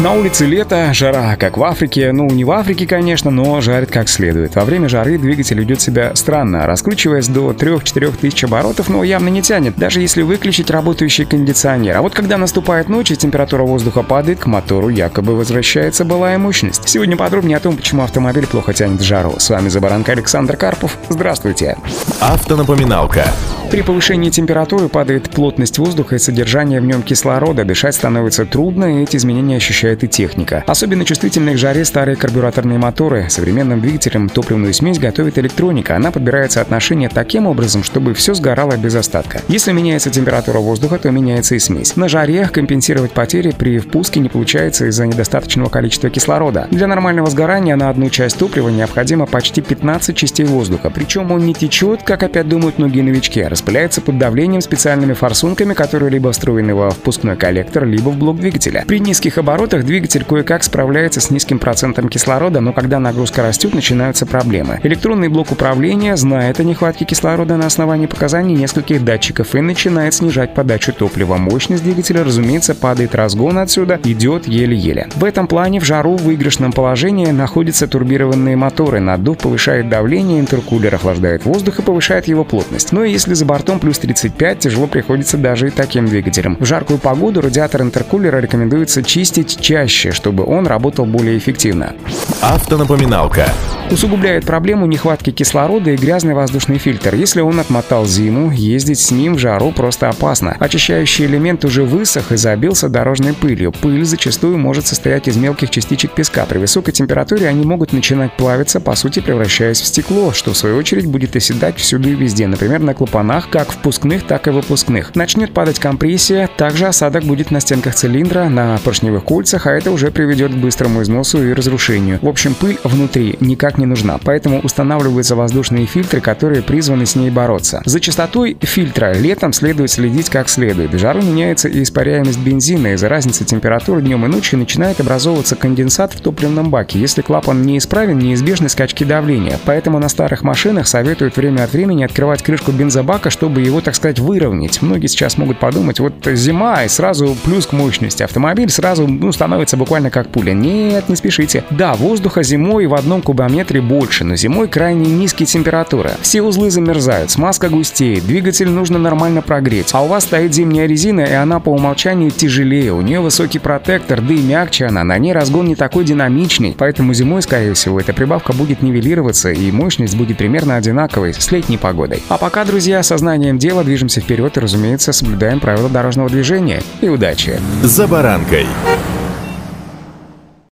На улице лето, жара, как в Африке. Ну, не в Африке, конечно, но жарит как следует. Во время жары двигатель ведет себя странно, раскручиваясь до 3-4 тысяч оборотов, но явно не тянет, даже если выключить работающий кондиционер. А вот когда наступает ночь и температура воздуха падает, к мотору якобы возвращается былая мощность. Сегодня подробнее о том, почему автомобиль плохо тянет жару. С вами Забаранка Александр Карпов. Здравствуйте. Автонапоминалка. При повышении температуры падает плотность воздуха и содержание в нем кислорода. Дышать становится трудно, и эти изменения ощущает и техника. Особенно чувствительны к жаре старые карбюраторные моторы. Современным двигателям топливную смесь готовит электроника. Она подбирает соотношение таким образом, чтобы все сгорало без остатка. Если меняется температура воздуха, то меняется и смесь. На жаре компенсировать потери при впуске не получается из-за недостаточного количества кислорода. Для нормального сгорания на одну часть топлива необходимо почти 15 частей воздуха. Причем он не течет, как опять думают многие новички, а распыляется под давлением специальными форсунками, которые либо встроены во впускной коллектор, либо в блок двигателя. При низких оборотах двигатель кое-как справляется с низким процентом кислорода, но когда нагрузка растет, начинаются проблемы. Электронный блок управления знает о нехватке кислорода на основании показаний нескольких датчиков и начинает снижать подачу топлива. Мощность двигателя, разумеется, падает разгон отсюда, идет еле-еле. В этом плане в жару в выигрышном положении находятся турбированные моторы. Наддув повышает давление, интеркулер охлаждает воздух и повышает его плотность. Но если за бортом плюс 35 тяжело приходится даже и таким двигателем. В жаркую погоду радиатор интеркулера рекомендуется чистить чаще, чтобы он работал более эффективно. Автонапоминалка. Усугубляет проблему нехватки кислорода и грязный воздушный фильтр. Если он отмотал зиму, ездить с ним в жару просто опасно. Очищающий элемент уже высох и забился дорожной пылью. Пыль зачастую может состоять из мелких частичек песка. При высокой температуре они могут начинать плавиться, по сути превращаясь в стекло, что в свою очередь будет оседать всюду и везде, например, на клапанах, как впускных, так и выпускных. Начнет падать компрессия, также осадок будет на стенках цилиндра, на поршневых кольцах, а это уже приведет к быстрому износу и разрушению. В общем, пыль внутри никак не нужна, поэтому устанавливаются воздушные фильтры, которые призваны с ней бороться. За частотой фильтра летом следует следить как следует. Жару меняется и испаряемость бензина. Из-за разницы температуры днем и ночью начинает образовываться конденсат в топливном баке. Если клапан неисправен, неизбежны скачки давления. Поэтому на старых машинах советуют время от времени открывать крышку бензобака, чтобы его, так сказать, выровнять. Многие сейчас могут подумать, вот зима и сразу плюс к мощности. Автомобиль сразу ну, становится буквально как пуля. Нет, не спешите. Да, воздуха зимой в одном кубометре метре больше, но зимой крайне низкие температуры. Все узлы замерзают, смазка густеет, двигатель нужно нормально прогреть. А у вас стоит зимняя резина, и она по умолчанию тяжелее. У нее высокий протектор, да и мягче она, на ней разгон не такой динамичный. Поэтому зимой, скорее всего, эта прибавка будет нивелироваться, и мощность будет примерно одинаковой с летней погодой. А пока, друзья, сознанием дела движемся вперед и, разумеется, соблюдаем правила дорожного движения. И удачи! «За баранкой».